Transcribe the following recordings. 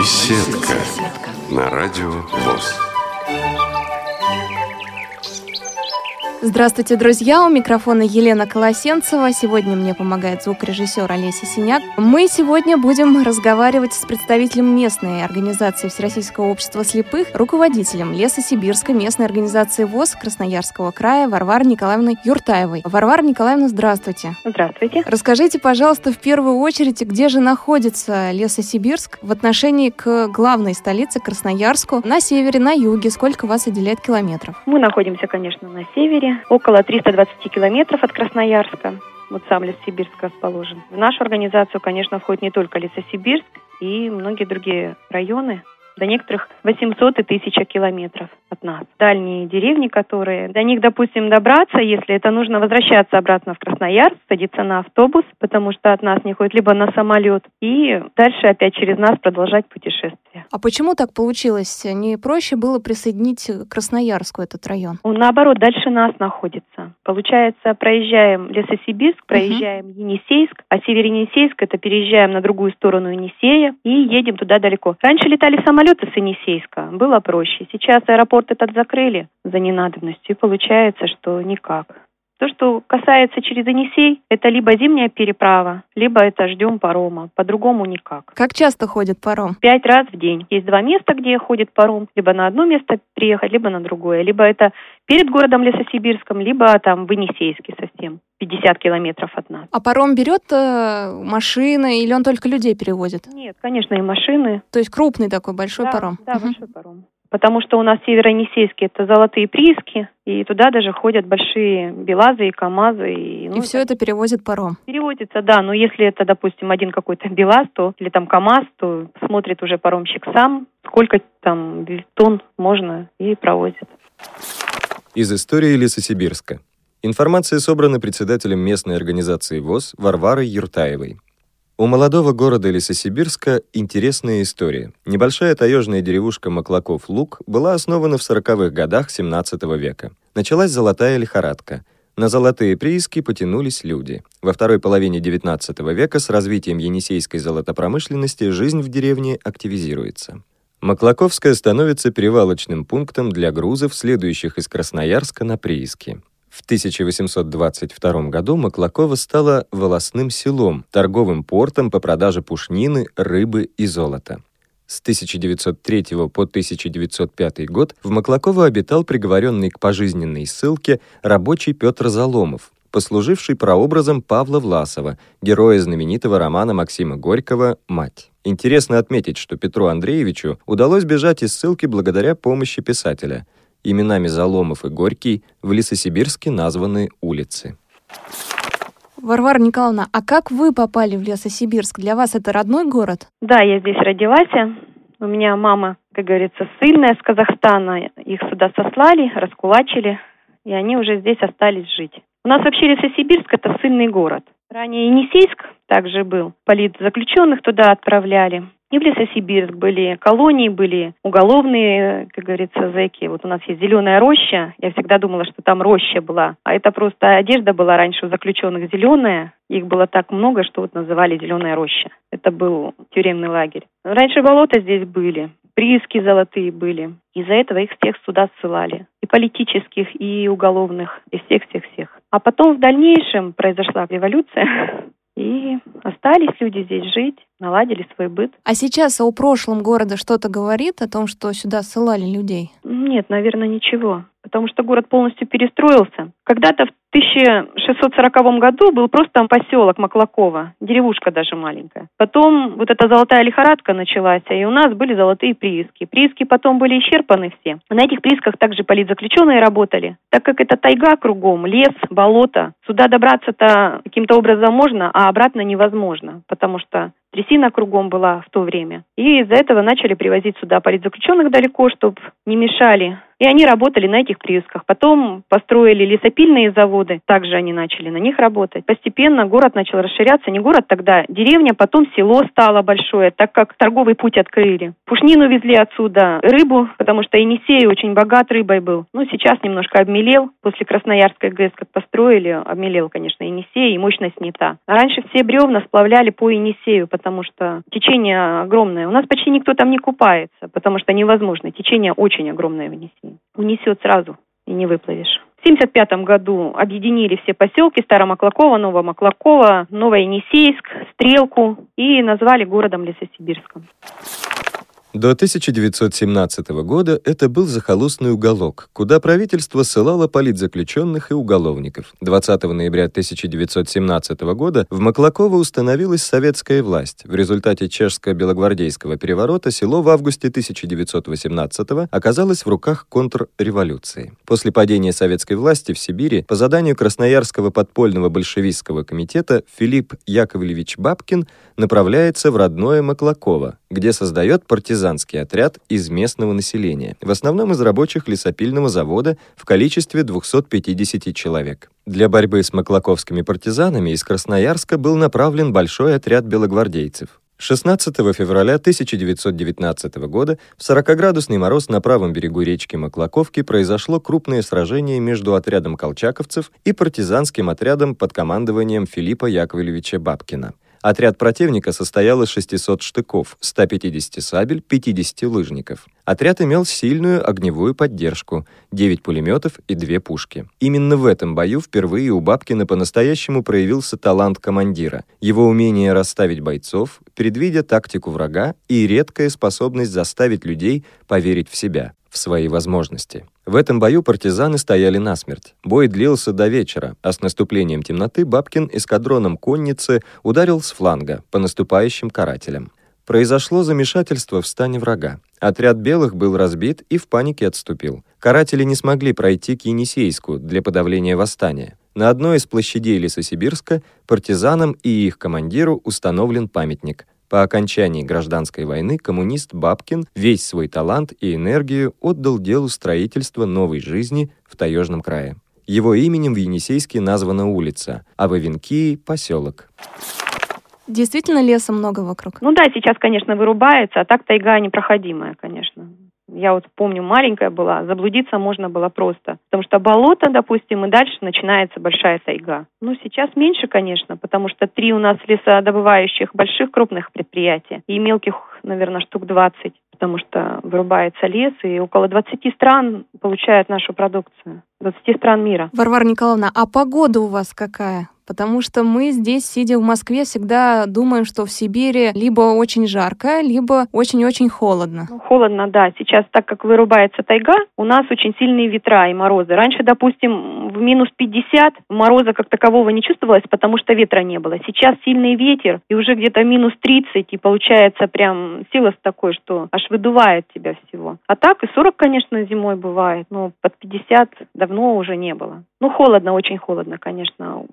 Беседка на радио ВОЗ. Здравствуйте, друзья! У микрофона Елена Колосенцева. Сегодня мне помогает звукорежиссер Олеся Синяк. Мы сегодня будем разговаривать с представителем местной организации Всероссийского общества слепых, руководителем Лесосибирской местной организации ВОЗ Красноярского края Варварой Николаевной Юртаевой. Варвара Николаевна, здравствуйте. Здравствуйте. Расскажите, пожалуйста, в первую очередь, где же находится Лесосибирск в отношении к главной столице Красноярску на севере, на юге? Сколько вас отделяет километров? Мы находимся, конечно, на севере, около 320 километров от Красноярска. Вот сам Лесосибирск расположен. В нашу организацию, конечно, входит не только Лесосибирск и многие другие районы до некоторых 800 и 1000 километров от нас. Дальние деревни, которые до них, допустим, добраться, если это нужно возвращаться обратно в Красноярск, садиться на автобус, потому что от нас не ходит, либо на самолет, и дальше опять через нас продолжать путешествие. А почему так получилось? Не проще было присоединить к Красноярску этот район? Он, наоборот, дальше нас находится. Получается, проезжаем Лесосибирск, проезжаем uh-huh. Енисейск, а север Енисейск это переезжаем на другую сторону Енисея и едем туда далеко. Раньше летали самолеты с Енисейска было проще. Сейчас аэропорт этот закрыли за ненадобностью, и получается, что никак. То, что касается через Енисей, это либо зимняя переправа, либо это ждем парома. По-другому никак. Как часто ходит паром? Пять раз в день. Есть два места, где ходит паром. Либо на одно место приехать, либо на другое. Либо это перед городом Лесосибирском, либо там в Енисейске совсем. 50 километров от нас. А паром берет э, машины или он только людей перевозит? Нет, конечно, и машины. То есть крупный такой большой да, паром? Да, угу. большой паром потому что у нас северо-енисейский это золотые прииски, и туда даже ходят большие БелАЗы и КАМАЗы. И, ну, и все это перевозит паром? Перевозится, да, но если это, допустим, один какой-то БелАЗ, то или там КАМАЗ, то смотрит уже паромщик сам, сколько там тонн можно и провозит. Из истории Лесосибирска. Информация собрана председателем местной организации ВОЗ Варварой Юртаевой. У молодого города Лесосибирска интересная история. Небольшая таежная деревушка Маклаков-Луг была основана в 40-х годах 17 века. Началась золотая лихорадка. На золотые прииски потянулись люди. Во второй половине XIX века с развитием енисейской золотопромышленности жизнь в деревне активизируется. Маклаковская становится перевалочным пунктом для грузов, следующих из Красноярска на прииски. В 1822 году Маклакова стала волосным селом, торговым портом по продаже пушнины, рыбы и золота. С 1903 по 1905 год в Маклаково обитал приговоренный к пожизненной ссылке рабочий Петр Заломов, послуживший прообразом Павла Власова, героя знаменитого романа Максима Горького «Мать». Интересно отметить, что Петру Андреевичу удалось бежать из ссылки благодаря помощи писателя – Именами Заломов и Горький в Лесосибирске названы улицы. Варвара Николаевна, а как вы попали в Лесосибирск? Для вас это родной город? Да, я здесь родилась. У меня мама, как говорится, сильная с Казахстана. Их сюда сослали, раскулачили, и они уже здесь остались жить. У нас вообще Лесосибирск – это сильный город. Ранее Енисейск также был. Политзаключенных туда отправляли. И в Лесосибирск были колонии, были уголовные, как говорится, зэки. Вот у нас есть зеленая роща. Я всегда думала, что там роща была. А это просто одежда была раньше у заключенных зеленая. Их было так много, что вот называли зеленая роща. Это был тюремный лагерь. Раньше болота здесь были, прииски золотые были. Из-за этого их всех сюда ссылали. И политических, и уголовных, и всех-всех-всех. А потом в дальнейшем произошла революция. И остались люди здесь жить, наладили свой быт. А сейчас о прошлом города что-то говорит о том, что сюда ссылали людей? Нет, наверное, ничего. Потому что город полностью перестроился. Когда-то в 1640 году был просто поселок Маклакова, деревушка даже маленькая. Потом вот эта золотая лихорадка началась, и у нас были золотые прииски. Прииски потом были исчерпаны все. На этих приисках также политзаключенные работали. Так как это тайга кругом, лес, болото, сюда добраться-то каким-то образом можно, а обратно невозможно, потому что трясина кругом была в то время. И из-за этого начали привозить сюда политзаключенных далеко, чтобы не мешали И они работали на этих приисках. Потом построили лесопильные заводы, также они начали на них работать. Постепенно город начал расширяться, не город тогда, деревня, потом село стало большое, так как торговый путь открыли. Пушнину везли отсюда, рыбу, потому что Енисей очень богат рыбой был. Ну, сейчас немножко обмелел, после Красноярской ГЭС как построили, обмелел, конечно, Енисей, и мощность снята. А раньше все бревна сплавляли по Енисею, потому что течение огромное. У нас почти никто там не купается, потому что невозможно. Течение очень огромное в Енисее. Унесет сразу и не выплывешь. В 1975 году объединили все поселки Старомаклакова, Новомаклакова, Новоенисейск, Стрелку и назвали городом Лесосибирском. До 1917 года это был захолустный уголок, куда правительство ссылало политзаключенных и уголовников. 20 ноября 1917 года в Маклаково установилась советская власть. В результате чешско-белогвардейского переворота село в августе 1918 оказалось в руках контрреволюции. После падения советской власти в Сибири по заданию Красноярского подпольного большевистского комитета Филипп Яковлевич Бабкин направляется в родное Маклаково, где создает партизанский отряд из местного населения, в основном из рабочих лесопильного завода в количестве 250 человек. Для борьбы с маклаковскими партизанами из Красноярска был направлен большой отряд белогвардейцев. 16 февраля 1919 года в 40-градусный мороз на правом берегу речки Маклаковки произошло крупное сражение между отрядом колчаковцев и партизанским отрядом под командованием Филиппа Яковлевича Бабкина. Отряд противника состоял из 600 штыков, 150 сабель, 50 лыжников. Отряд имел сильную огневую поддержку, 9 пулеметов и 2 пушки. Именно в этом бою впервые у Бабкина по-настоящему проявился талант командира, его умение расставить бойцов, предвидя тактику врага и редкая способность заставить людей поверить в себя в свои возможности. В этом бою партизаны стояли насмерть. Бой длился до вечера, а с наступлением темноты Бабкин эскадроном конницы ударил с фланга по наступающим карателям. Произошло замешательство в стане врага. Отряд белых был разбит и в панике отступил. Каратели не смогли пройти к Енисейску для подавления восстания. На одной из площадей Лесосибирска партизанам и их командиру установлен памятник. По окончании гражданской войны коммунист Бабкин весь свой талант и энергию отдал делу строительства новой жизни в Таежном крае. Его именем в Енисейске названа улица, а в Ивенкии — поселок. Действительно леса много вокруг? Ну да, сейчас, конечно, вырубается, а так тайга непроходимая, конечно. Я вот помню, маленькая была, заблудиться можно было просто. Потому что болото, допустим, и дальше начинается большая тайга. Ну, сейчас меньше, конечно, потому что три у нас лесодобывающих больших крупных предприятия и мелких, наверное, штук 20, потому что вырубается лес, и около 20 стран получают нашу продукцию. 20 стран мира. Варвара Николаевна, а погода у вас какая? Потому что мы здесь, сидя в Москве, всегда думаем, что в Сибири либо очень жарко, либо очень-очень холодно. Ну, холодно, да. Сейчас, так как вырубается тайга, у нас очень сильные ветра и морозы. Раньше, допустим, в минус 50 мороза как такового не чувствовалось, потому что ветра не было. Сейчас сильный ветер, и уже где-то минус 30, и получается прям сила такой, что аж выдувает тебя всего. А так и 40, конечно, зимой бывает, но под 50 давно уже не было. Ну, холодно, очень холодно, конечно.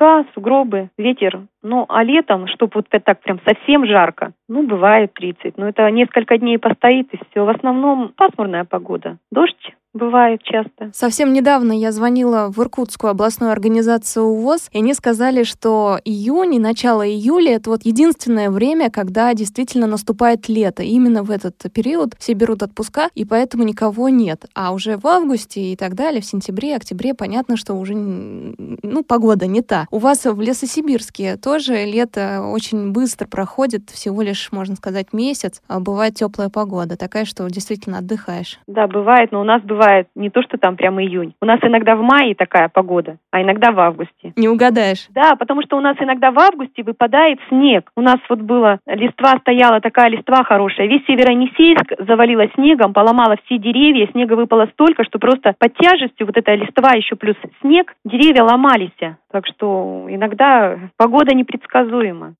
Снега, сугробы, ветер. Ну, а летом, чтобы вот так прям совсем жарко, ну, бывает 30. Но это несколько дней постоит, и все. В основном пасмурная погода. Дождь, Бывает часто. Совсем недавно я звонила в Иркутскую областную организацию УВОЗ, и они сказали, что июнь и начало июля — это вот единственное время, когда действительно наступает лето. именно в этот период все берут отпуска, и поэтому никого нет. А уже в августе и так далее, в сентябре, октябре, понятно, что уже ну, погода не та. У вас в Лесосибирске тоже лето очень быстро проходит, всего лишь, можно сказать, месяц. А бывает теплая погода, такая, что действительно отдыхаешь. Да, бывает, но у нас бывает не то, что там прямо июнь. У нас иногда в мае такая погода, а иногда в августе. Не угадаешь. Да, потому что у нас иногда в августе выпадает снег. У нас вот было, листва стояла, такая листва хорошая. Весь Северонесейск завалило снегом, поломало все деревья, снега выпало столько, что просто под тяжестью вот эта листва еще плюс снег, деревья ломались. Так что иногда погода непредсказуема.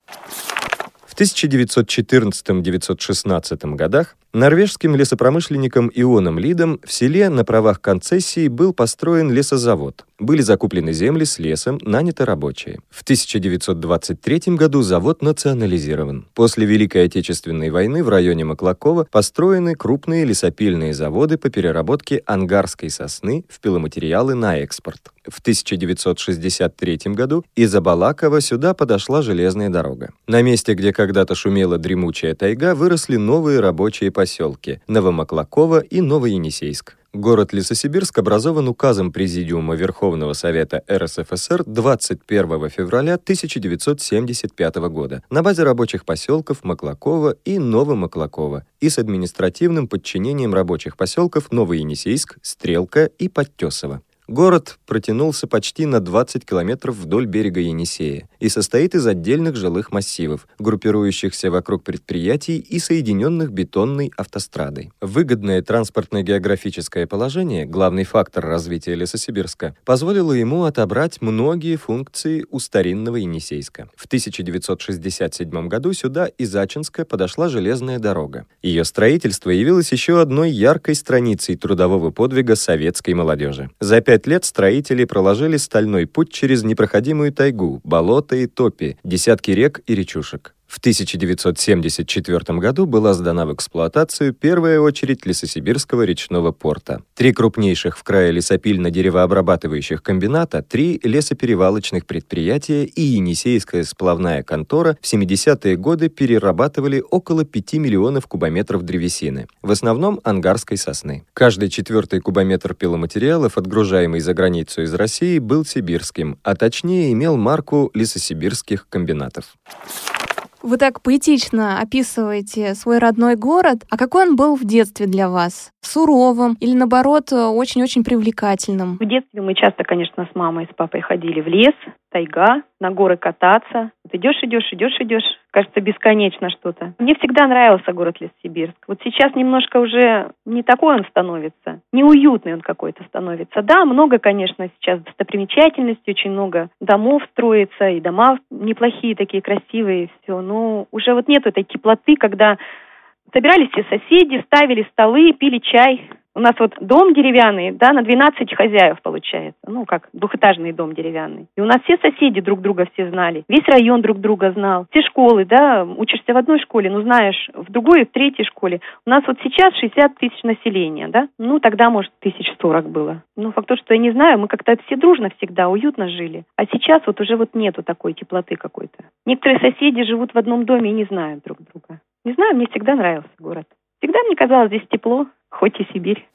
В 1914-1916 годах Норвежским лесопромышленником Ионом Лидом в селе на правах концессии был построен лесозавод. Были закуплены земли с лесом, наняты рабочие. В 1923 году завод национализирован. После Великой Отечественной войны в районе Маклакова построены крупные лесопильные заводы по переработке ангарской сосны в пиломатериалы на экспорт. В 1963 году из Абалакова сюда подошла железная дорога. На месте, где когда-то шумела дремучая тайга, выросли новые рабочие поселки – Новомаклаково и Новоенисейск. Город Лесосибирск образован указом Президиума Верховного Совета РСФСР 21 февраля 1975 года на базе рабочих поселков Маклакова и Новомаклакова и с административным подчинением рабочих поселков Новоенисейск, Стрелка и Подтесово. Город протянулся почти на 20 километров вдоль берега Енисея и состоит из отдельных жилых массивов, группирующихся вокруг предприятий и соединенных бетонной автострадой. Выгодное транспортно-географическое положение, главный фактор развития Лесосибирска, позволило ему отобрать многие функции у старинного Енисейска. В 1967 году сюда из Ачинска подошла железная дорога. Ее строительство явилось еще одной яркой страницей трудового подвига советской молодежи. За пять пять лет строители проложили стальной путь через непроходимую тайгу, болота и топи, десятки рек и речушек. В 1974 году была сдана в эксплуатацию первая очередь Лесосибирского речного порта. Три крупнейших в крае лесопильно-деревообрабатывающих комбината, три лесоперевалочных предприятия и Енисейская сплавная контора в 70-е годы перерабатывали около 5 миллионов кубометров древесины, в основном ангарской сосны. Каждый четвертый кубометр пиломатериалов, отгружаемый за границу из России, был сибирским, а точнее имел марку лесосибирских комбинатов. Вы так поэтично описываете свой родной город. А какой он был в детстве для вас? Суровым или, наоборот, очень-очень привлекательным? В детстве мы часто, конечно, с мамой и с папой ходили в лес, тайга, на горы кататься. Вот идешь, идешь, идешь, идешь. Кажется, бесконечно что-то. Мне всегда нравился город Лесосибирск. Вот сейчас немножко уже не такой он становится. Неуютный он какой-то становится. Да, много, конечно, сейчас достопримечательностей, очень много домов строится, и дома неплохие такие, красивые, все. Но уже вот нет этой теплоты, когда собирались все соседи, ставили столы, пили чай, у нас вот дом деревянный, да, на 12 хозяев получается. Ну, как двухэтажный дом деревянный. И у нас все соседи друг друга все знали. Весь район друг друга знал. Все школы, да, учишься в одной школе, ну, знаешь, в другой, в третьей школе. У нас вот сейчас 60 тысяч населения, да. Ну, тогда, может, тысяч сорок было. Ну, факт то, что я не знаю, мы как-то все дружно всегда, уютно жили. А сейчас вот уже вот нету такой теплоты какой-то. Некоторые соседи живут в одном доме и не знают друг друга. Не знаю, мне всегда нравился город. Всегда мне казалось здесь тепло, хоть и Сибирь.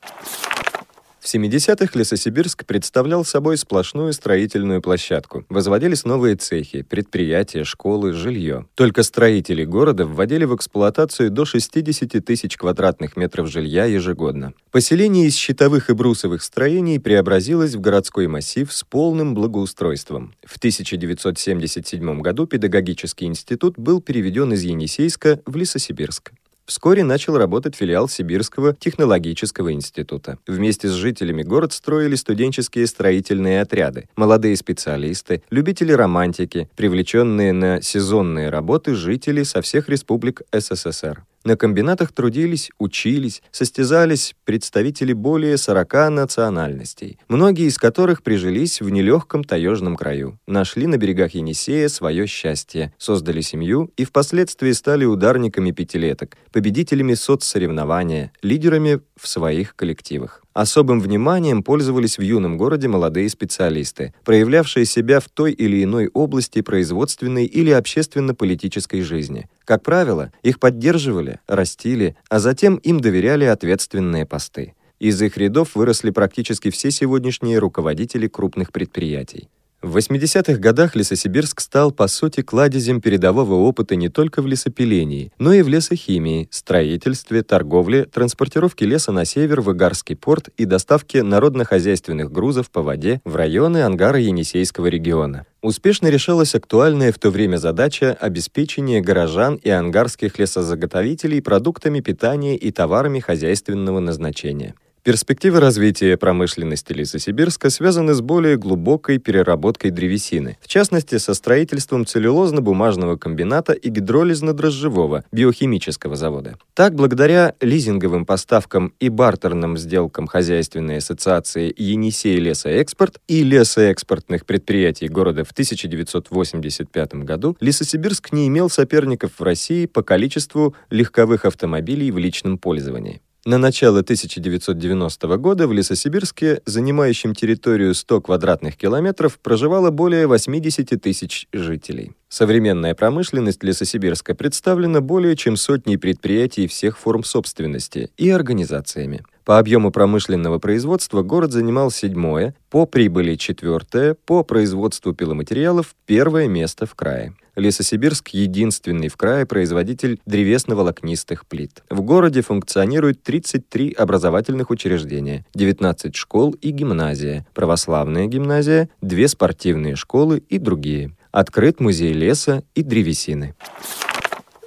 В 70-х Лесосибирск представлял собой сплошную строительную площадку. Возводились новые цехи, предприятия, школы, жилье. Только строители города вводили в эксплуатацию до 60 тысяч квадратных метров жилья ежегодно. Поселение из щитовых и брусовых строений преобразилось в городской массив с полным благоустройством. В 1977 году педагогический институт был переведен из Енисейска в Лесосибирск. Вскоре начал работать филиал Сибирского технологического института. Вместе с жителями город строили студенческие строительные отряды, молодые специалисты, любители романтики, привлеченные на сезонные работы жители со всех республик СССР. На комбинатах трудились, учились, состязались представители более 40 национальностей, многие из которых прижились в нелегком таежном краю, нашли на берегах Енисея свое счастье, создали семью и впоследствии стали ударниками пятилеток, победителями соцсоревнования, лидерами в своих коллективах. Особым вниманием пользовались в юном городе молодые специалисты, проявлявшие себя в той или иной области производственной или общественно-политической жизни. Как правило, их поддерживали, растили, а затем им доверяли ответственные посты. Из их рядов выросли практически все сегодняшние руководители крупных предприятий. В 80-х годах Лесосибирск стал, по сути, кладезем передового опыта не только в лесопилении, но и в лесохимии, строительстве, торговле, транспортировке леса на север в Игарский порт и доставке народно-хозяйственных грузов по воде в районы ангара Енисейского региона. Успешно решалась актуальная в то время задача обеспечения горожан и ангарских лесозаготовителей продуктами питания и товарами хозяйственного назначения. Перспективы развития промышленности Лесосибирска связаны с более глубокой переработкой древесины, в частности, со строительством целлюлозно-бумажного комбината и гидролизно-дрожжевого биохимического завода. Так, благодаря лизинговым поставкам и бартерным сделкам хозяйственной ассоциации «Енисей лесоэкспорт» и лесоэкспортных предприятий города в 1985 году, Лесосибирск не имел соперников в России по количеству легковых автомобилей в личном пользовании. На начало 1990 года в Лесосибирске, занимающем территорию 100 квадратных километров, проживало более 80 тысяч жителей. Современная промышленность Лесосибирска представлена более чем сотней предприятий всех форм собственности и организациями. По объему промышленного производства город занимал седьмое, по прибыли четвертое, по производству пиломатериалов первое место в крае. Лесосибирск – единственный в крае производитель древесно-волокнистых плит. В городе функционирует 33 образовательных учреждения, 19 школ и гимназия, православная гимназия, две спортивные школы и другие. Открыт музей леса и древесины.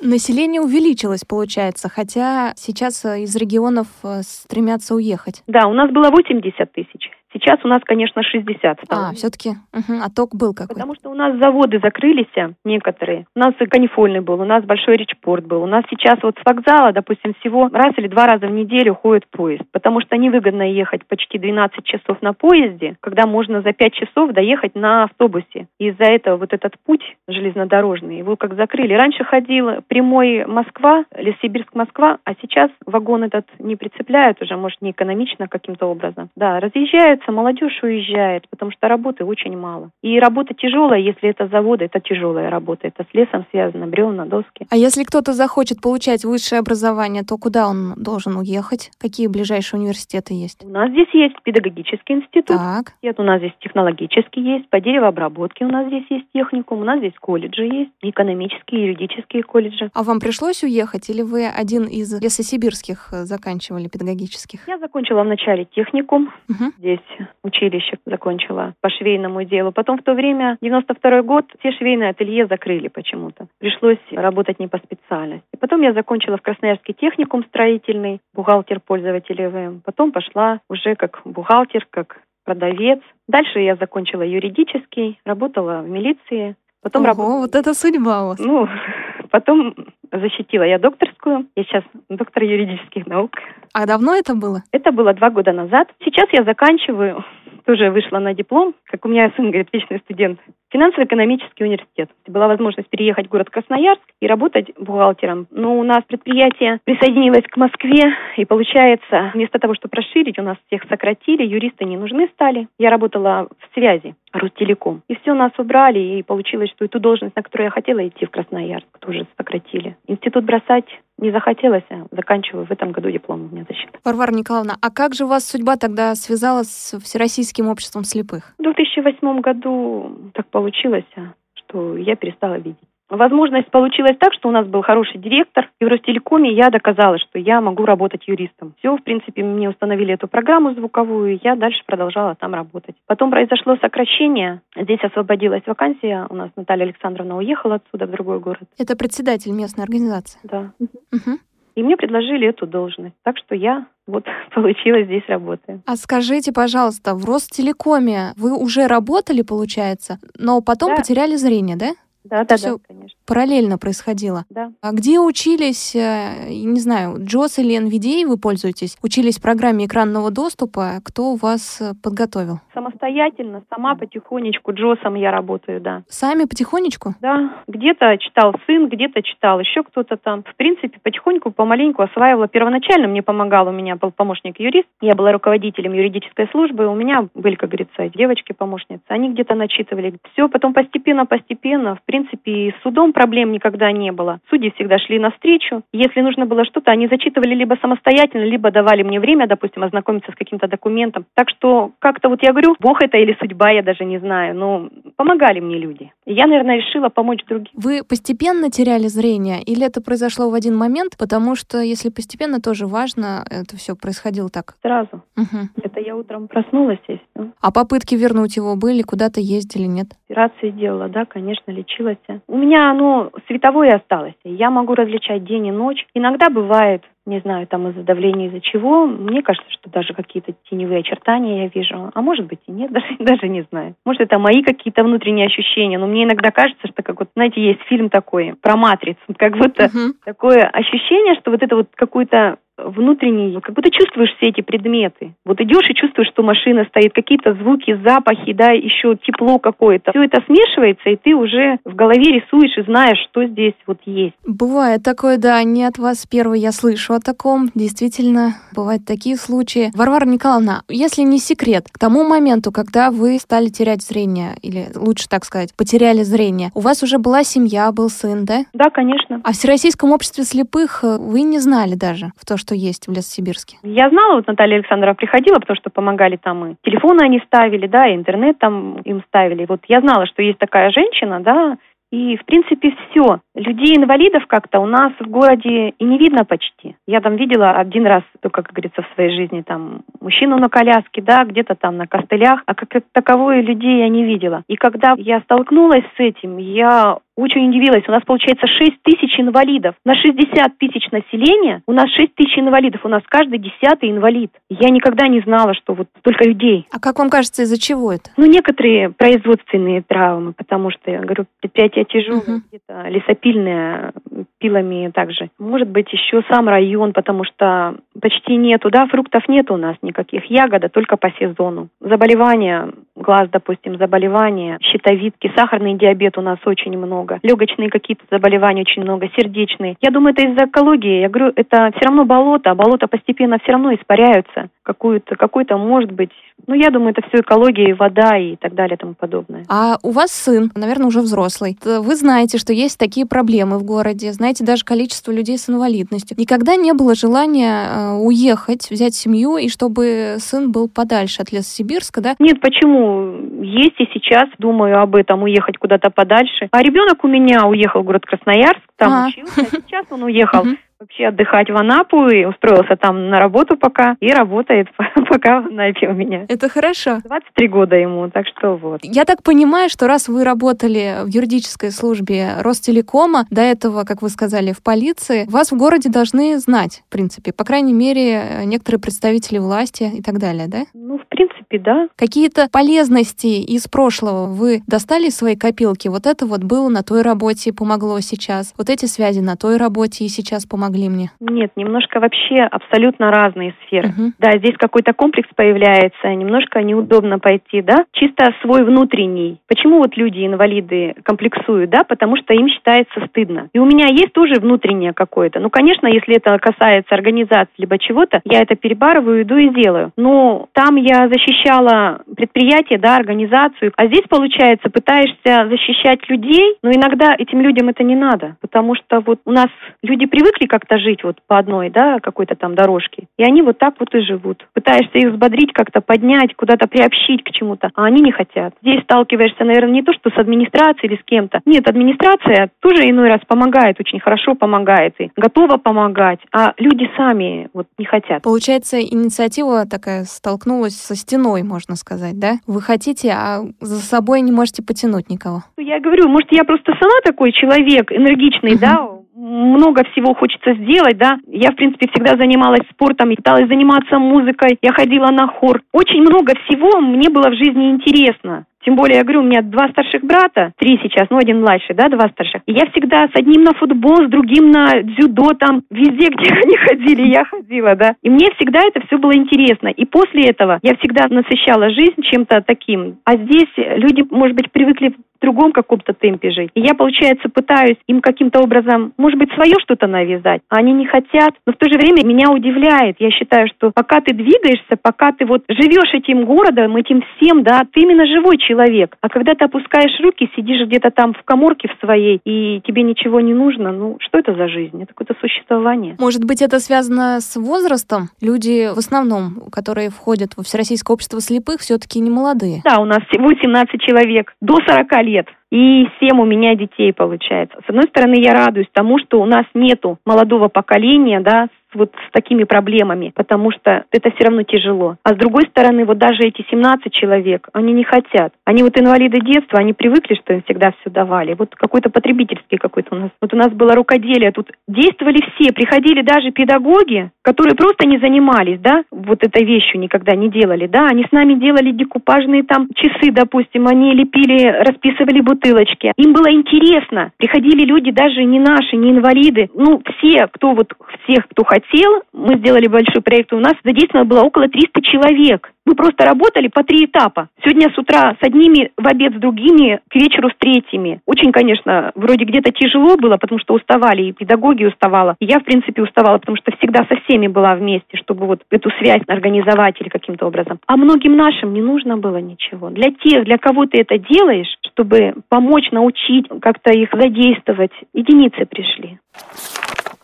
Население увеличилось, получается, хотя сейчас из регионов э, стремятся уехать. Да, у нас было 80 тысяч. Сейчас у нас, конечно, 60 стало. А, все-таки угу, отток был какой Потому что у нас заводы закрылись а, некоторые. У нас и канифольный был, у нас большой речпорт был. У нас сейчас вот с вокзала, допустим, всего раз или два раза в неделю ходит поезд. Потому что невыгодно ехать почти 12 часов на поезде, когда можно за 5 часов доехать на автобусе. Из-за этого вот этот путь железнодорожный, его как закрыли. Раньше ходил прямой Москва, Лесибирск-Москва, а сейчас вагон этот не прицепляют уже, может, не экономично каким-то образом. Да, разъезжают получается, молодежь уезжает, потому что работы очень мало. И работа тяжелая, если это заводы, это тяжелая работа. Это с лесом связано, бревна, доски. А если кто-то захочет получать высшее образование, то куда он должен уехать? Какие ближайшие университеты есть? У нас здесь есть педагогический институт. Так. Нет, у нас здесь технологический есть, по деревообработке у нас здесь есть техникум, у нас здесь колледжи есть, экономические, юридические колледжи. А вам пришлось уехать или вы один из лесосибирских э, заканчивали педагогических? Я закончила вначале техникум. Угу. Здесь училище закончила по швейному делу. Потом в то время, 92 год, все швейные ателье закрыли почему-то. Пришлось работать не по специальности. Потом я закончила в Красноярске техникум строительный, бухгалтер пользователевым. Потом пошла уже как бухгалтер, как продавец. Дальше я закончила юридический, работала в милиции. Потом Ого, работала... вот это судьба у вас. Ну, потом защитила я докторскую. Я сейчас доктор юридических наук. А давно это было? Это было два года назад. Сейчас я заканчиваю, тоже вышла на диплом, как у меня сын говорит, вечный студент, финансово-экономический университет. Была возможность переехать в город Красноярск и работать бухгалтером. Но у нас предприятие присоединилось к Москве, и получается, вместо того, чтобы расширить, у нас всех сократили, юристы не нужны стали. Я работала в связи, Ростелеком. И все, нас убрали, и получилось, что эту должность, на которую я хотела идти в Красноярск, тоже сократили. Институт бросать не захотелось, а заканчиваю в этом году диплом у меня защита. Варвара Николаевна, а как же вас судьба тогда связалась с Всероссийским обществом слепых? В 2008 году так получилось, а, что я перестала видеть. Возможность получилась так, что у нас был хороший директор, и в Ростелекоме я доказала, что я могу работать юристом. Все, в принципе, мне установили эту программу звуковую, и я дальше продолжала там работать. Потом произошло сокращение, здесь освободилась вакансия, у нас Наталья Александровна уехала отсюда в другой город. Это председатель местной организации? Да. Угу. И мне предложили эту должность. Так что я вот получила здесь работаю. А скажите, пожалуйста, в Ростелекоме вы уже работали, получается, но потом Да. потеряли зрение, да? Да, да, Всё. да, конечно. Параллельно происходило. Да. А где учились, э, не знаю, JOS или NVDA вы пользуетесь? Учились в программе экранного доступа? Кто вас э, подготовил? Самостоятельно, сама потихонечку, Джосом я работаю, да. Сами потихонечку? Да, где-то читал сын, где-то читал еще кто-то там. В принципе, потихоньку, помаленьку осваивала. Первоначально мне помогал, у меня был помощник-юрист. Я была руководителем юридической службы. У меня были, как говорится, девочки-помощницы. Они где-то начитывали. Все, потом постепенно-постепенно. В принципе, и с судом проблем никогда не было. Судьи всегда шли навстречу. Если нужно было что-то, они зачитывали либо самостоятельно, либо давали мне время, допустим, ознакомиться с каким-то документом. Так что как-то вот я говорю, Бог это или судьба, я даже не знаю. Но помогали мне люди. Я, наверное, решила помочь другим. Вы постепенно теряли зрение или это произошло в один момент? Потому что если постепенно, тоже важно, это все происходило так. Сразу. Мгм. Это я утром проснулась, всё. А попытки вернуть его были? Куда-то ездили, нет? Операции делала, да, конечно, лечилась. У меня оно световое осталось. Я могу различать день и ночь. Иногда бывает Не знаю, там из-за давления, из-за чего. Мне кажется, что даже какие-то теневые очертания я вижу. А может быть и нет, даже, даже не знаю. Может, это мои какие-то внутренние ощущения. Но мне иногда кажется, что как вот, знаете, есть фильм такой про матрицу. Как будто uh-huh. такое ощущение, что вот это вот какой-то внутренний, как будто чувствуешь все эти предметы. Вот идешь и чувствуешь, что машина стоит, какие-то звуки, запахи, да, еще тепло какое-то. Все это смешивается, и ты уже в голове рисуешь и знаешь, что здесь вот есть. Бывает такое, да, не от вас первый я слышу о таком. Действительно, бывают такие случаи. Варвара Николаевна, если не секрет, к тому моменту, когда вы стали терять зрение, или лучше так сказать, потеряли зрение, у вас уже была семья, был сын, да? Да, конечно. А в Всероссийском обществе слепых э, вы не знали даже в то, что есть в Лесосибирске? Я знала, вот Наталья Александровна приходила, потому что помогали там и телефоны они ставили, да, и интернет там им ставили. Вот я знала, что есть такая женщина, да, и, в принципе, все. Людей-инвалидов как-то у нас в городе и не видно почти. Я там видела один раз, только, как говорится, в своей жизни, там, мужчину на коляске, да, где-то там на костылях, а как таковое людей я не видела. И когда я столкнулась с этим, я очень удивилась. У нас получается 6 тысяч инвалидов. На 60 тысяч населения у нас 6 тысяч инвалидов. У нас каждый десятый инвалид. Я никогда не знала, что вот столько людей. А как вам кажется, из-за чего это? Ну, некоторые производственные травмы, потому что, я говорю, предприятие тяжелое, uh-huh. где-то лесопильное, пилами также. Может быть, еще сам район, потому что почти нету, да, фруктов нет у нас никаких, ягода только по сезону. Заболевания, глаз, допустим, заболевания, щитовидки, сахарный диабет у нас очень много, легочные какие-то заболевания очень много, сердечные. Я думаю, это из-за экологии. Я говорю, это все равно болото, а болото постепенно все равно испаряются. Какую-то, какой-то, может быть, ну, я думаю, это все экология, вода и так далее и тому подобное. А у вас сын, наверное, уже взрослый. Вы знаете, что есть такие проблемы в городе, знаете даже количество людей с инвалидностью. Никогда не было желания э, уехать, взять семью, и чтобы сын был подальше от Лесосибирска, да? Нет, почему? Есть и сейчас думаю об этом, уехать куда-то подальше. А ребенок у меня уехал в город Красноярск, там а. учился, а сейчас он уехал вообще отдыхать в Анапу и устроился там на работу пока и работает пока в Анапе у меня. Это хорошо. 23 года ему, так что вот. Я так понимаю, что раз вы работали в юридической службе Ростелекома, до этого, как вы сказали, в полиции, вас в городе должны знать, в принципе, по крайней мере, некоторые представители власти и так далее, да? Ну, в принципе, да. Какие-то полезности из прошлого вы достали из своей копилки? Вот это вот было на той работе, помогло сейчас. Вот эти связи на той работе и сейчас помогают помогли мне? Нет, немножко вообще абсолютно разные сферы. Угу. Да, здесь какой-то комплекс появляется, немножко неудобно пойти, да. Чисто свой внутренний. Почему вот люди, инвалиды, комплексуют, да? Потому что им считается стыдно. И у меня есть тоже внутреннее какое-то. Ну, конечно, если это касается организации либо чего-то, я это перебарываю, иду и делаю. Но там я защищала предприятие, да, организацию. А здесь, получается, пытаешься защищать людей, но иногда этим людям это не надо. Потому что вот у нас люди привыкли к как-то жить вот по одной, да, какой-то там дорожке. И они вот так вот и живут. Пытаешься их взбодрить, как-то поднять, куда-то приобщить к чему-то, а они не хотят. Здесь сталкиваешься, наверное, не то, что с администрацией или с кем-то. Нет, администрация тоже иной раз помогает, очень хорошо помогает и готова помогать, а люди сами вот не хотят. Получается, инициатива такая столкнулась со стеной, можно сказать, да? Вы хотите, а за собой не можете потянуть никого. Я говорю, может, я просто сама такой человек энергичный, uh-huh. да, много всего хочется сделать, да. Я, в принципе, всегда занималась спортом, пыталась заниматься музыкой, я ходила на хор. Очень много всего мне было в жизни интересно. Тем более, я говорю, у меня два старших брата, три сейчас, ну, один младший, да, два старших. И я всегда с одним на футбол, с другим на дзюдо, там, везде, где они ходили, я ходила, да. И мне всегда это все было интересно. И после этого я всегда насыщала жизнь чем-то таким. А здесь люди, может быть, привыкли в другом каком-то темпе жить. И я, получается, пытаюсь им каким-то образом, может быть, свое что-то навязать, а они не хотят. Но в то же время меня удивляет. Я считаю, что пока ты двигаешься, пока ты вот живешь этим городом, этим всем, да, ты именно живой человек. А когда ты опускаешь руки, сидишь где-то там в коморке в своей, и тебе ничего не нужно, ну, что это за жизнь? Это какое-то существование. Может быть, это связано с возрастом? Люди в основном, которые входят во Всероссийское общество слепых, все-таки не молодые. Да, у нас всего 17 человек. До 40 лет. И семь у меня детей получается. С одной стороны, я радуюсь тому, что у нас нету молодого поколения, да, вот с такими проблемами, потому что это все равно тяжело. А с другой стороны, вот даже эти 17 человек, они не хотят. Они вот инвалиды детства, они привыкли, что им всегда все давали. Вот какой-то потребительский какой-то у нас. Вот у нас было рукоделие, тут действовали все, приходили даже педагоги, которые просто не занимались, да, вот этой вещью никогда не делали, да, они с нами делали декупажные там часы, допустим, они лепили, расписывали бутылочки. Им было интересно. Приходили люди даже не наши, не инвалиды, ну, все, кто вот, всех, кто хотел, мы сделали большой проект, у нас задействовано было около 300 человек. Мы просто работали по три этапа. Сегодня с утра с одними, в обед с другими, к вечеру с третьими. Очень, конечно, вроде где-то тяжело было, потому что уставали, и педагоги уставала. И я, в принципе, уставала, потому что всегда со всеми была вместе, чтобы вот эту связь организовать или каким-то образом. А многим нашим не нужно было ничего. Для тех, для кого ты это делаешь, чтобы помочь, научить, как-то их задействовать, единицы пришли.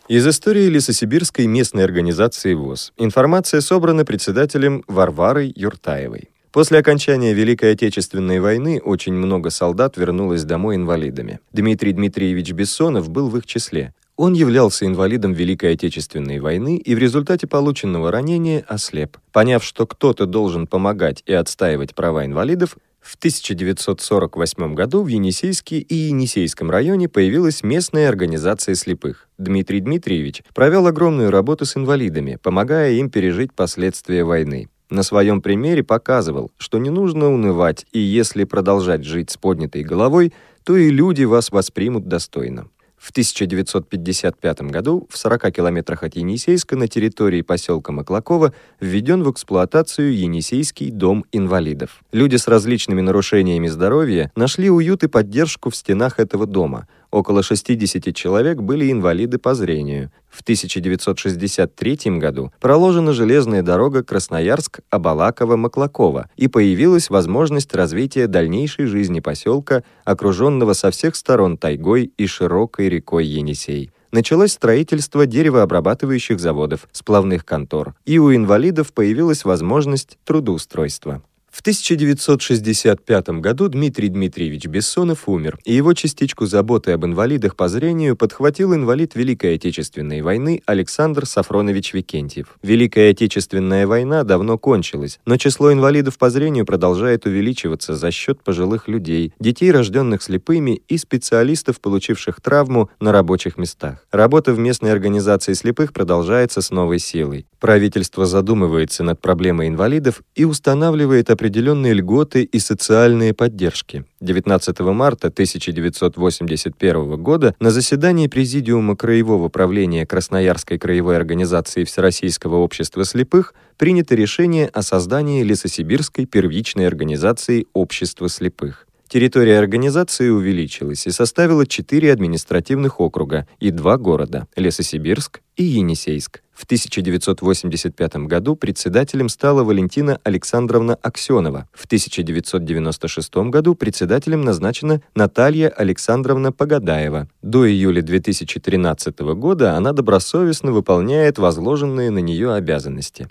Из истории Лесосибирской местной организации ВОЗ информация собрана председателем Варварой Юртаевой. После окончания Великой Отечественной войны очень много солдат вернулось домой инвалидами. Дмитрий Дмитриевич Бессонов был в их числе. Он являлся инвалидом Великой Отечественной войны и в результате полученного ранения ослеп. Поняв, что кто-то должен помогать и отстаивать права инвалидов, в 1948 году в Енисейске и Енисейском районе появилась местная организация слепых. Дмитрий Дмитриевич провел огромную работу с инвалидами, помогая им пережить последствия войны. На своем примере показывал, что не нужно унывать, и если продолжать жить с поднятой головой, то и люди вас воспримут достойно. В 1955 году в 40 километрах от Енисейска на территории поселка Маклакова введен в эксплуатацию Енисейский дом инвалидов. Люди с различными нарушениями здоровья нашли уют и поддержку в стенах этого дома. Около 60 человек были инвалиды по зрению. В 1963 году проложена железная дорога Красноярск-Абалаково-Маклакова и появилась возможность развития дальнейшей жизни поселка, окруженного со всех сторон тайгой и широкой рекой Енисей началось строительство деревообрабатывающих заводов, сплавных контор, и у инвалидов появилась возможность трудоустройства. В 1965 году Дмитрий Дмитриевич Бессонов умер, и его частичку заботы об инвалидах по зрению подхватил инвалид Великой Отечественной войны Александр Сафронович Викентьев. Великая Отечественная война давно кончилась, но число инвалидов по зрению продолжает увеличиваться за счет пожилых людей, детей, рожденных слепыми, и специалистов, получивших травму на рабочих местах. Работа в местной организации слепых продолжается с новой силой. Правительство задумывается над проблемой инвалидов и устанавливает определенные определенные льготы и социальные поддержки. 19 марта 1981 года на заседании Президиума Краевого правления Красноярской краевой организации Всероссийского общества слепых принято решение о создании Лесосибирской первичной организации Общества слепых. Территория организации увеличилась и составила четыре административных округа и два города – Лесосибирск и Енисейск. В 1985 году председателем стала Валентина Александровна Аксенова. В 1996 году председателем назначена Наталья Александровна Погодаева. До июля 2013 года она добросовестно выполняет возложенные на нее обязанности.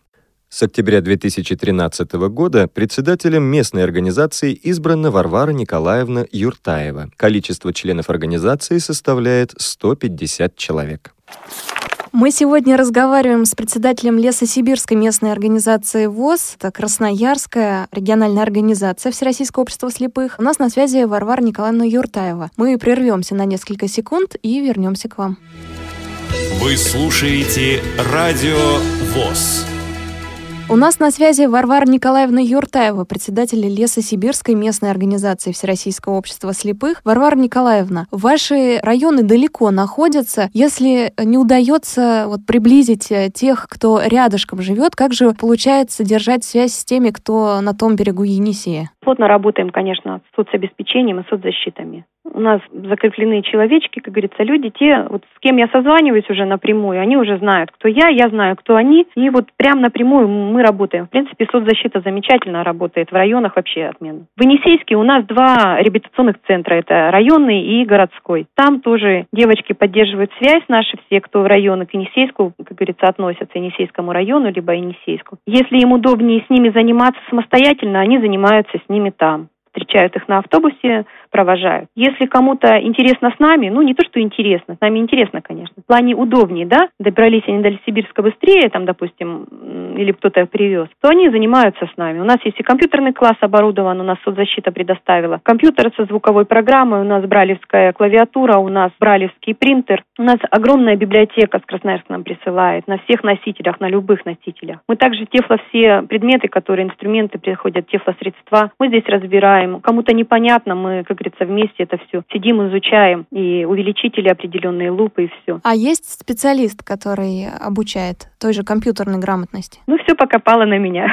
С октября 2013 года председателем местной организации избрана Варвара Николаевна Юртаева. Количество членов организации составляет 150 человек. Мы сегодня разговариваем с председателем Лесосибирской местной организации ВОЗ, это Красноярская региональная организация Всероссийского общества слепых. У нас на связи Варвара Николаевна Юртаева. Мы прервемся на несколько секунд и вернемся к вам. Вы слушаете Радио ВОЗ. У нас на связи Варвара Николаевна Юртаева, председатель Лесосибирской местной организации Всероссийского общества слепых. Варвара Николаевна, ваши районы далеко находятся. Если не удается вот, приблизить э, тех, кто рядышком живет, как же получается держать связь с теми, кто на том берегу Енисея? Плотно работаем, конечно, с соцобеспечением и соцзащитами. У нас закреплены человечки, как говорится, люди, те, вот с кем я созваниваюсь уже напрямую, они уже знают, кто я, я знаю, кто они, и вот прям напрямую мы работаем. В принципе, соцзащита замечательно работает, в районах вообще отменно. В Енисейске у нас два реабилитационных центра, это районный и городской. Там тоже девочки поддерживают связь наши все, кто в районы к Енисейску, как говорится, относятся, Енисейскому району, либо Енисейску. Если им удобнее с ними заниматься самостоятельно, они занимаются с ними там. Встречают их на автобусе, провожают. Если кому-то интересно с нами, ну не то, что интересно, с нами интересно, конечно. В плане удобнее, да, добрались они до Сибирска быстрее, там, допустим, или кто-то привез, то они занимаются с нами. У нас есть и компьютерный класс оборудован, у нас соцзащита предоставила. Компьютер со звуковой программой, у нас бралевская клавиатура, у нас бралевский принтер. У нас огромная библиотека с Красноярска нам присылает на всех носителях, на любых носителях. Мы также тефло все предметы, которые, инструменты приходят, тефлосредства, мы здесь разбираем. Кому-то непонятно, мы, как говорится, вместе это все сидим, изучаем, и увеличители определенные, лупы и все. А есть специалист, который обучает той же компьютерной грамотности? Ну, все пока пало на меня.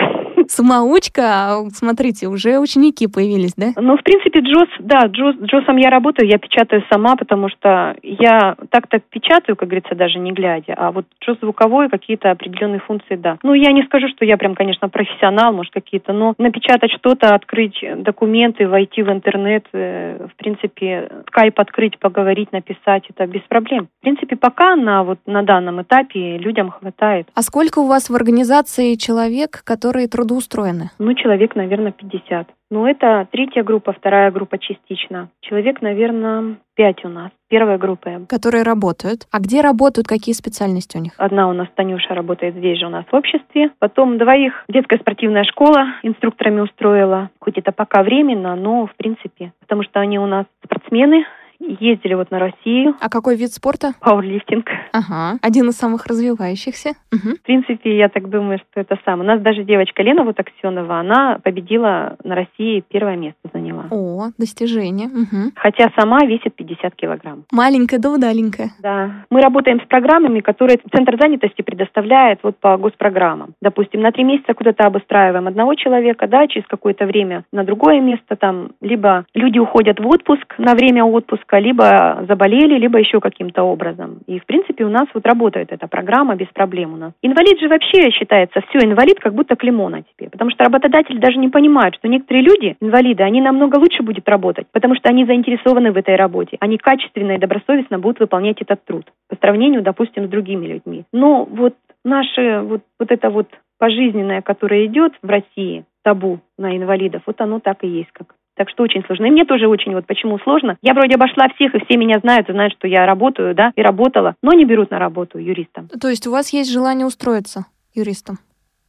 Самоучка, а, смотрите, уже ученики появились, да? Ну, в принципе, Джос, да, Джос, Джосом я работаю, я печатаю сама, потому что я так-то печатаю, как говорится, даже не глядя, а вот Джос звуковой, какие-то определенные функции, да. Ну, я не скажу, что я прям, конечно, профессионал, может, какие-то, но напечатать что-то, открыть документы, войти в интернет, э, в принципе, скайп открыть, поговорить, написать, это без проблем. В принципе, пока на вот на данном этапе людям хватает. А сколько у вас в организации человек, которые трудоустроены? Устроены? Ну, человек, наверное, 50. Ну, это третья группа, вторая группа частично. Человек, наверное, пять у нас. Первая группа. Которые работают. А где работают, какие специальности у них? Одна у нас, Танюша, работает здесь же у нас в обществе. Потом двоих детская спортивная школа инструкторами устроила. Хоть это пока временно, но в принципе. Потому что они у нас спортсмены, Ездили вот на Россию. А какой вид спорта? Пауэрлифтинг. Ага, один из самых развивающихся. Угу. В принципе, я так думаю, что это самое. У нас даже девочка Лена вот Аксенова, она победила на России, первое место заняла. О, достижение. Угу. Хотя сама весит 50 килограмм. Маленькая да удаленькая. Да. Мы работаем с программами, которые Центр занятости предоставляет вот по госпрограммам. Допустим, на три месяца куда-то обустраиваем одного человека, да, через какое-то время на другое место там, либо люди уходят в отпуск на время отпуска, отпуска, либо заболели, либо еще каким-то образом. И, в принципе, у нас вот работает эта программа без проблем у нас. Инвалид же вообще считается, все, инвалид как будто клеймо на тебе. Потому что работодатель даже не понимает, что некоторые люди, инвалиды, они намного лучше будут работать, потому что они заинтересованы в этой работе. Они качественно и добросовестно будут выполнять этот труд. По сравнению, допустим, с другими людьми. Но вот наше вот, вот это вот пожизненное, которое идет в России, табу на инвалидов, вот оно так и есть, как так что очень сложно. И мне тоже очень, вот почему сложно. Я вроде обошла всех, и все меня знают, и знают, что я работаю, да, и работала, но не берут на работу юристом. То есть у вас есть желание устроиться юристом?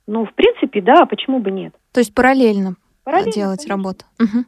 Ну, в принципе, да, почему бы нет? То есть параллельно, параллельно делать конечно. работу? Угу.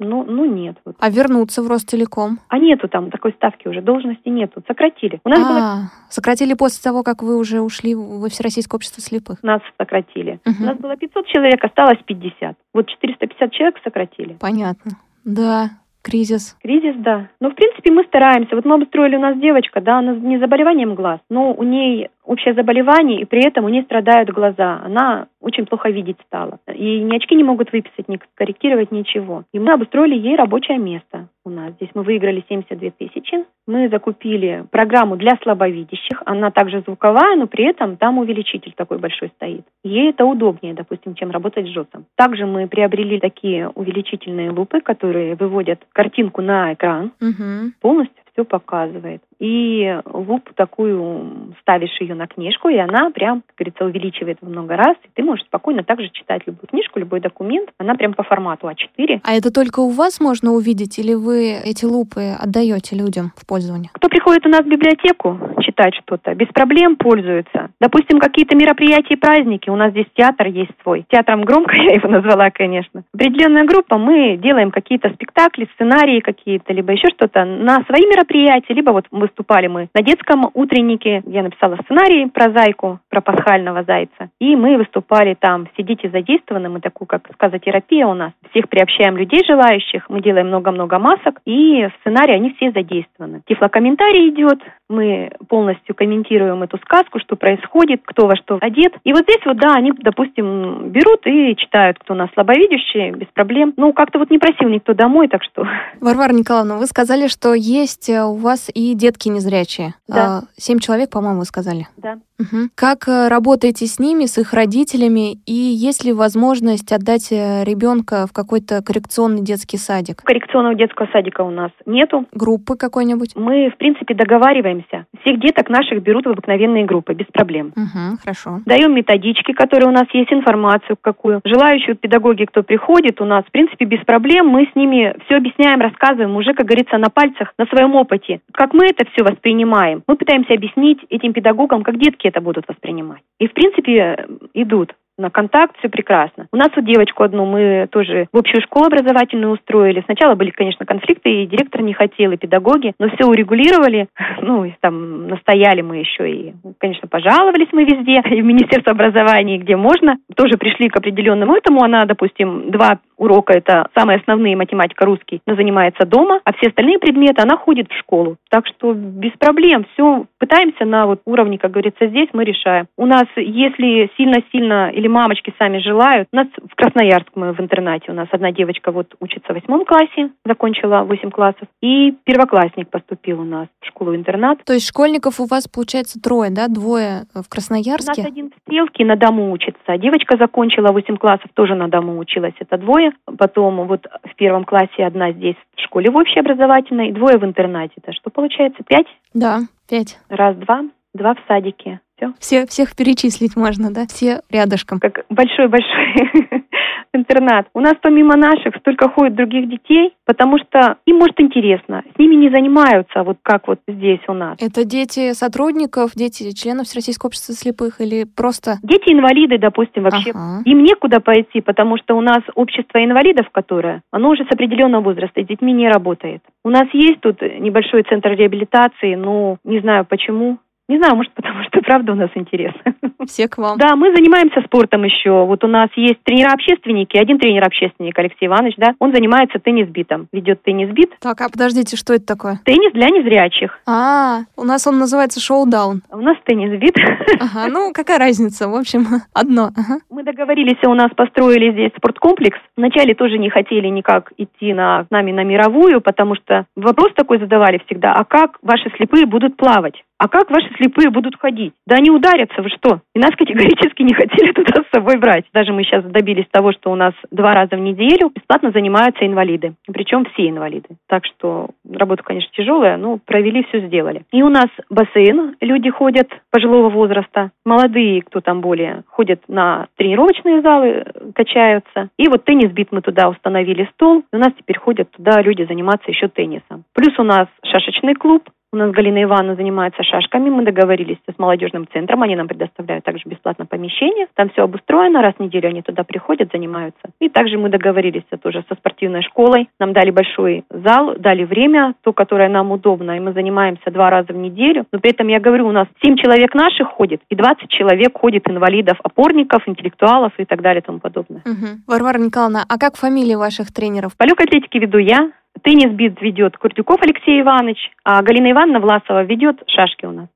Ну, ну нет. Вот. А вернуться в Ростелеком? А нету там такой ставки уже, должности нету. Сократили. У нас а, было... сократили после того, как вы уже ушли во Всероссийское общество слепых? Нас сократили. Угу. У нас было 500 человек, осталось 50. Вот 450 человек сократили. Понятно. Да, Кризис. Кризис, да. Но, в принципе, мы стараемся. Вот мы обустроили у нас девочка, да, она не заболеванием глаз, но у ней общее заболевание, и при этом у нее страдают глаза. Она очень плохо видеть стала. И ни очки не могут выписать, ни корректировать, ничего. И мы обустроили ей рабочее место у нас. Здесь мы выиграли 72 тысячи. Мы закупили программу для слабовидящих. Она также звуковая, но при этом там увеличитель такой большой стоит. Ей это удобнее, допустим, чем работать с жестом. Также мы приобрели такие увеличительные лупы, которые выводят картинку на экран. Угу. Полностью все показывает. И лупу такую ставишь ее на книжку, и она прям, как говорится, увеличивает в много раз. И ты можешь спокойно также читать любую книжку, любой документ. Она прям по формату А4. А это только у вас можно увидеть, или вы эти лупы отдаете людям в пользование? Кто приходит у нас в библиотеку читать что-то, без проблем пользуется. Допустим, какие-то мероприятия и праздники. У нас здесь театр есть свой. Театром громко я его назвала, конечно. Определенная группа, мы делаем какие-то спектакли, сценарии какие-то, либо еще что-то на свои мероприятия, либо вот мы выступали мы на детском утреннике. Я написала сценарий про зайку, про пасхального зайца. И мы выступали там. Дети задействованы. Мы такую, как сказотерапия у нас. Всех приобщаем людей желающих. Мы делаем много-много масок. И в сценарии они все задействованы. Тифлокомментарий идет. Мы полностью комментируем эту сказку, что происходит, кто во что одет. И вот здесь вот, да, они, допустим, берут и читают, кто у нас слабовидящий, без проблем. Ну, как-то вот не просил никто домой, так что... Варвара Николаевна, вы сказали, что есть э, у вас и детки незрячие. Да. А, семь человек, по-моему, вы сказали. Да. Угу. Как э, работаете с ними, с их родителями, и есть ли возможность отдать э, ребенка в какой-то коррекционный детский садик? Коррекционного детского садика у нас нету. Группы какой-нибудь? Мы, в принципе, договариваемся. Всех деток наших берут в обыкновенные группы, без проблем. Угу, хорошо. Даем методички, которые у нас есть, информацию какую. Желающие педагоги, кто приходит, у нас, в принципе, без проблем. Мы с ними все объясняем, рассказываем уже, как говорится, на пальцах, на своем опыте. Как мы это все воспринимаем. Мы пытаемся объяснить этим педагогам, как детки это будут воспринимать. И, в принципе, идут на контакт, все прекрасно. У нас вот девочку одну мы тоже в общую школу образовательную устроили. Сначала были, конечно, конфликты, и директор не хотел, и педагоги, но все урегулировали, ну, и там настояли мы еще, и, конечно, пожаловались мы везде, и в Министерство образования, где можно, тоже пришли к определенному этому. Она, допустим, два урока, это самые основные математика, русский, но занимается дома, а все остальные предметы она ходит в школу. Так что без проблем, все пытаемся на вот уровне, как говорится, здесь мы решаем. У нас, если сильно-сильно или мамочки сами желают. У нас в Красноярск мы в интернате. У нас одна девочка вот учится в восьмом классе, закончила восемь классов. И первоклассник поступил у нас в школу-интернат. То есть школьников у вас, получается, трое, да? Двое в Красноярске? У нас один в Стрелке на дому учится. Девочка закончила восемь классов, тоже на дому училась. Это двое. Потом вот в первом классе одна здесь в школе в общеобразовательной, двое в интернате. Это что получается? Пять? Да, пять. Раз, два. Два в садике все. Все, всех перечислить можно, да? Все рядышком. Как большой-большой интернат. У нас помимо наших столько ходит других детей, потому что им может интересно. С ними не занимаются, вот как вот здесь у нас. Это дети сотрудников, дети членов Всероссийского общества слепых или просто... Дети инвалиды, допустим, вообще. Ага. Им некуда пойти, потому что у нас общество инвалидов, которое, оно уже с определенного возраста, с детьми не работает. У нас есть тут небольшой центр реабилитации, но не знаю почему, не знаю, может, потому что правда у нас интересно. Все к вам. Да, мы занимаемся спортом еще. Вот у нас есть тренера-общественники. Один тренер-общественник, Алексей Иванович, да, он занимается теннис-битом. Ведет теннис-бит. Так, а подождите, что это такое? Теннис для незрячих. А, у нас он называется шоу-даун. У нас теннис-бит. Ага, ну какая разница? В общем, одно. Ага. Мы договорились, у нас построили здесь спорткомплекс. Вначале тоже не хотели никак идти на, с нами на мировую, потому что вопрос такой задавали всегда, а как ваши слепые будут плавать? А как ваши слепые будут ходить? Да они ударятся, вы что? И нас категорически не хотели туда с собой брать. Даже мы сейчас добились того, что у нас два раза в неделю бесплатно занимаются инвалиды. Причем все инвалиды. Так что работа, конечно, тяжелая, но провели, все сделали. И у нас бассейн, люди ходят пожилого возраста. Молодые, кто там более, ходят на тренировочные залы, качаются. И вот теннис-бит мы туда установили стол. И у нас теперь ходят туда люди заниматься еще теннисом. Плюс у нас шашечный клуб, у нас Галина Ивановна занимается шашками. Мы договорились с молодежным центром. Они нам предоставляют также бесплатно помещение. Там все обустроено. Раз в неделю они туда приходят, занимаются. И также мы договорились тоже со спортивной школой. Нам дали большой зал, дали время, то, которое нам удобно. И мы занимаемся два раза в неделю. Но при этом, я говорю, у нас 7 человек наших ходит, и 20 человек ходит инвалидов, опорников, интеллектуалов и так далее и тому подобное. Угу. Варвара Николаевна, а как фамилии ваших тренеров? По легкой атлетике веду я, Теннис бит ведет Курдюков Алексей Иванович, а Галина Ивановна Власова ведет шашки у нас.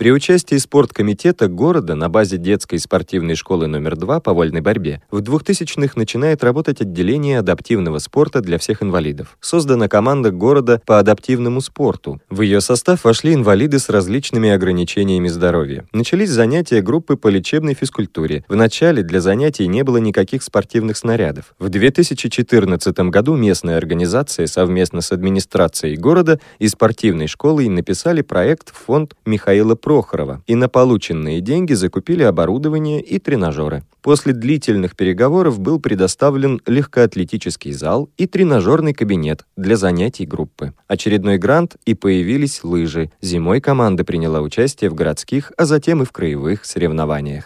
При участии спорткомитета города на базе детской спортивной школы номер 2 по вольной борьбе в 2000-х начинает работать отделение адаптивного спорта для всех инвалидов. Создана команда города по адаптивному спорту. В ее состав вошли инвалиды с различными ограничениями здоровья. Начались занятия группы по лечебной физкультуре. В начале для занятий не было никаких спортивных снарядов. В 2014 году местная организация совместно с администрацией города и спортивной школой написали проект в фонд Михаила Прохорова и на полученные деньги закупили оборудование и тренажеры. После длительных переговоров был предоставлен легкоатлетический зал и тренажерный кабинет для занятий группы. Очередной грант и появились лыжи. Зимой команда приняла участие в городских, а затем и в краевых соревнованиях.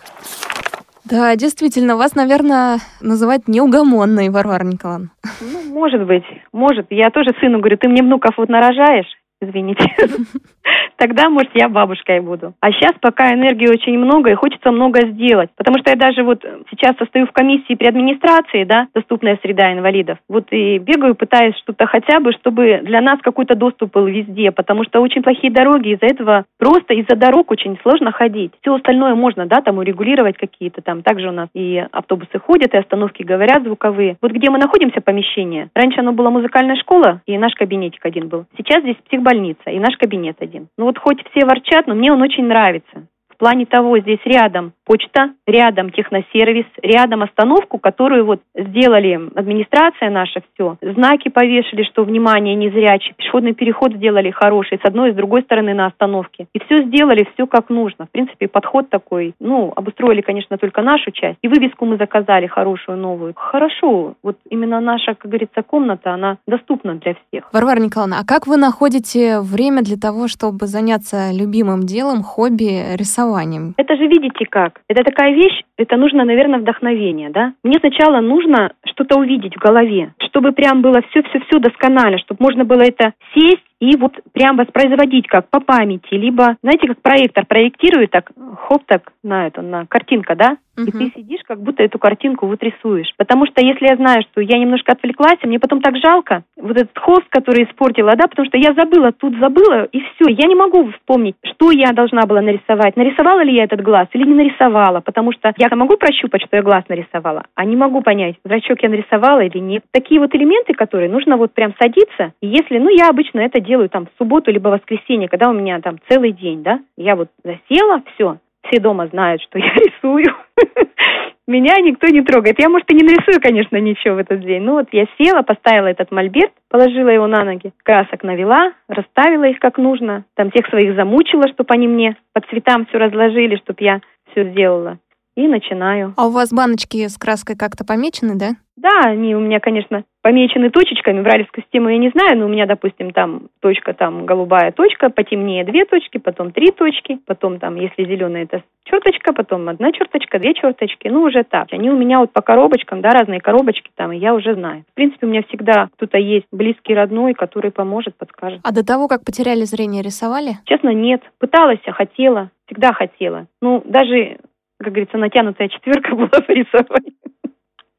Да, действительно, вас, наверное, называют неугомонной, Варвара Николаевна. Ну, может быть, может. Я тоже сыну говорю, ты мне внуков вот нарожаешь, извините. Тогда, может, я бабушкой буду. А сейчас пока энергии очень много и хочется много сделать. Потому что я даже вот сейчас состою в комиссии при администрации, да, доступная среда инвалидов. Вот и бегаю, пытаюсь что-то хотя бы, чтобы для нас какой-то доступ был везде. Потому что очень плохие дороги, из-за этого просто из-за дорог очень сложно ходить. Все остальное можно, да, там урегулировать какие-то там. Также у нас и автобусы ходят, и остановки говорят звуковые. Вот где мы находимся, помещение. Раньше оно была музыкальная школа, и наш кабинетик один был. Сейчас здесь психбольница, и наш кабинет один. Ну вот хоть все ворчат, но мне он очень нравится. В плане того, здесь рядом почта, рядом техносервис, рядом остановку, которую вот сделали администрация наша, все. Знаки повешали, что внимание незрячий, пешеходный переход сделали хороший, с одной и с другой стороны на остановке. И все сделали, все как нужно. В принципе, подход такой, ну, обустроили, конечно, только нашу часть. И вывеску мы заказали хорошую, новую. Хорошо, вот именно наша, как говорится, комната, она доступна для всех. Варвара Николаевна, а как вы находите время для того, чтобы заняться любимым делом, хобби, рисованием? Это же видите как? Это такая вещь, это нужно, наверное, вдохновение, да? Мне сначала нужно что-то увидеть в голове, чтобы прям было все-все-все досконально, чтобы можно было это сесть и вот прям воспроизводить как по памяти, либо, знаете, как проектор проектирует, так, хоп, так, на это, на картинка, да? Uh-huh. И ты сидишь, как будто эту картинку вот рисуешь. Потому что если я знаю, что я немножко отвлеклась, мне потом так жалко, вот этот холст, который испортила, да, потому что я забыла, тут забыла, и все. Я не могу вспомнить, что я должна была нарисовать. Нарисовала ли я этот глаз или не нарисовала, потому что я могу прощупать, что я глаз нарисовала, а не могу понять, зрачок я нарисовала или нет. Такие вот элементы, которые нужно вот прям садиться, и если, ну, я обычно это делаю там в субботу либо воскресенье, когда у меня там целый день, да, я вот засела, все, все дома знают, что я рисую. Меня никто не трогает. Я, может, и не нарисую, конечно, ничего в этот день. Ну вот я села, поставила этот мольберт, положила его на ноги, красок навела, расставила их как нужно, там тех своих замучила, чтобы они мне по цветам все разложили, чтобы я все сделала. И начинаю. А у вас баночки с краской как-то помечены, да? Да, они у меня, конечно, помечены точечками. В ралевскую систему я не знаю, но у меня, допустим, там точка, там голубая точка, потемнее две точки, потом три точки, потом там, если зеленая, это черточка, потом одна черточка, две черточки, ну уже так. Они у меня вот по коробочкам, да, разные коробочки там, и я уже знаю. В принципе, у меня всегда кто-то есть близкий, родной, который поможет, подскажет. А до того, как потеряли зрение, рисовали? Честно, нет. Пыталась, а хотела, всегда хотела. Ну, даже, как говорится, натянутая четверка была по рисованию.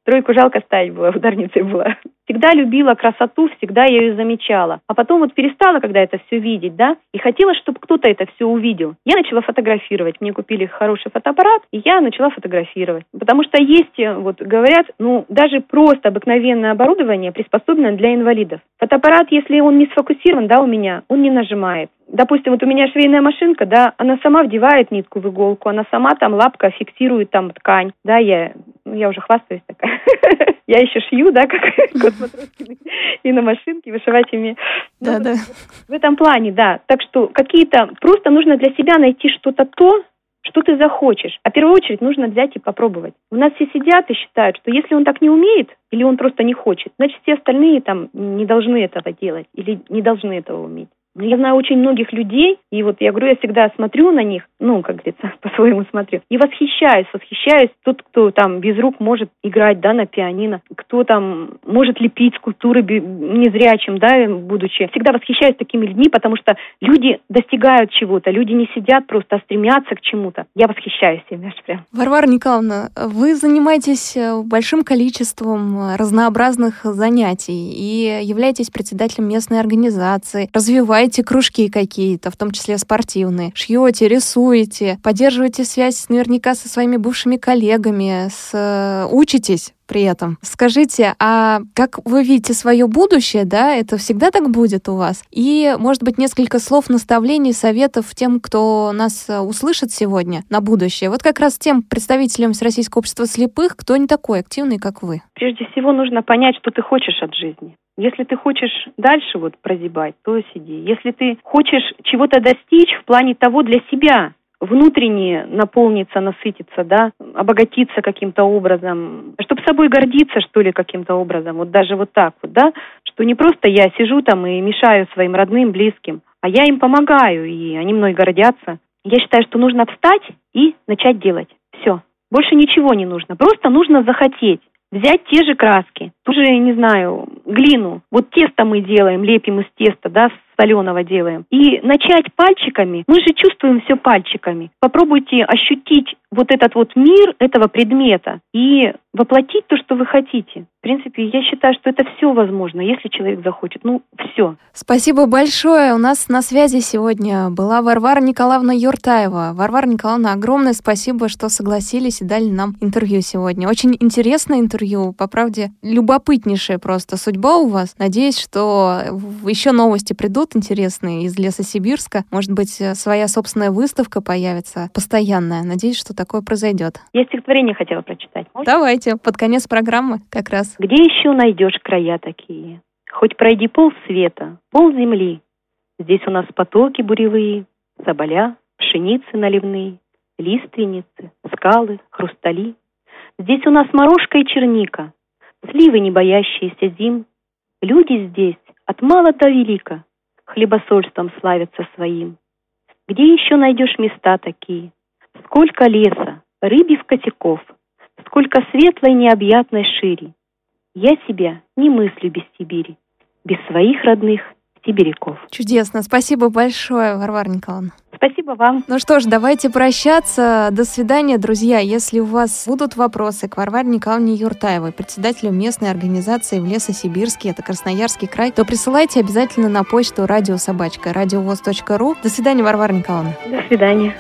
Тройку жалко ставить было, ударницей была. Всегда любила красоту, всегда я ее замечала. А потом вот перестала, когда это все видеть, да, и хотела, чтобы кто-то это все увидел. Я начала фотографировать. Мне купили хороший фотоаппарат, и я начала фотографировать. Потому что есть, э, вот говорят, ну, даже просто обыкновенное оборудование приспособлено для инвалидов. Фотоаппарат, если он не сфокусирован, да, у меня, он не нажимает допустим, вот у меня швейная машинка, да, она сама вдевает нитку в иголку, она сама там лапка фиксирует там ткань, да, я, ну, я уже хвастаюсь такая. Я еще шью, да, как кот и на машинке вышивать ими. Да, да. В этом плане, да. Так что какие-то, просто нужно для себя найти что-то то, что ты захочешь. А в первую очередь нужно взять и попробовать. У нас все сидят и считают, что если он так не умеет, или он просто не хочет, значит, все остальные там не должны этого делать или не должны этого уметь. Я знаю очень многих людей, и вот я говорю, я всегда смотрю на них, ну, как говорится, по-своему смотрю, и восхищаюсь, восхищаюсь. Тот, кто там без рук может играть, да, на пианино, кто там может лепить скульптуры незрячим, да, будучи. Всегда восхищаюсь такими людьми, потому что люди достигают чего-то, люди не сидят просто, а стремятся к чему-то. Я восхищаюсь ими аж прям. Варвара Николаевна, вы занимаетесь э, большим количеством э, разнообразных занятий и являетесь председателем местной организации, развиваете открываете кружки какие-то, в том числе спортивные, шьете, рисуете, поддерживаете связь наверняка со своими бывшими коллегами, с... Э, учитесь при этом. Скажите, а как вы видите свое будущее, да, это всегда так будет у вас? И, может быть, несколько слов наставлений, советов тем, кто нас э, услышит сегодня на будущее. Вот как раз тем представителям Всероссийского общества слепых, кто не такой активный, как вы. Прежде всего нужно понять, что ты хочешь от жизни. Если ты хочешь дальше вот прозябать, то сиди. Если ты хочешь чего-то достичь в плане того для себя, внутренне наполниться, насытиться, да, обогатиться каким-то образом, чтобы собой гордиться, что ли, каким-то образом, вот даже вот так вот, да, что не просто я сижу там и мешаю своим родным, близким, а я им помогаю, и они мной гордятся. Я считаю, что нужно встать и начать делать. Все. Больше ничего не нужно. Просто нужно захотеть взять те же краски, ту же, не знаю, глину. Вот тесто мы делаем, лепим из теста, да, соленого делаем. И начать пальчиками, мы же чувствуем все пальчиками. Попробуйте ощутить вот этот вот мир этого предмета и воплотить то, что вы хотите. В принципе, я считаю, что это все возможно, если человек захочет. Ну, все. Спасибо большое. У нас на связи сегодня была Варвара Николаевна Юртаева. Варвара Николаевна, огромное спасибо, что согласились и дали нам интервью сегодня. Очень интересное интервью, по правде, любопытнейшая просто судьба у вас. Надеюсь, что еще новости придут народ интересный из леса Сибирска. Может быть, э, своя собственная выставка появится постоянная. Надеюсь, что такое произойдет. Я стихотворение хотела прочитать. Можно? Давайте, под конец программы как раз. Где еще найдешь края такие? Хоть пройди пол света, пол земли. Здесь у нас потоки буревые, соболя, пшеницы наливные, лиственницы, скалы, хрустали. Здесь у нас морожка и черника, сливы, не боящиеся зим. Люди здесь от мала до велика хлебосольством славятся своим. Где еще найдешь места такие? Сколько леса, рыбьих котяков, сколько светлой необъятной шире. Я себя не мыслю без Сибири, без своих родных сибиряков. Чудесно. Спасибо большое, Варвара Николаевна. Спасибо вам. Ну что ж, давайте прощаться. До свидания, друзья. Если у вас будут вопросы к Варваре Николаевне Юртаевой, председателю местной организации в Лесосибирске, это Красноярский край, то присылайте обязательно на почту радиособачка радиовоз.ру. До свидания, Варвара Николаевна. До свидания.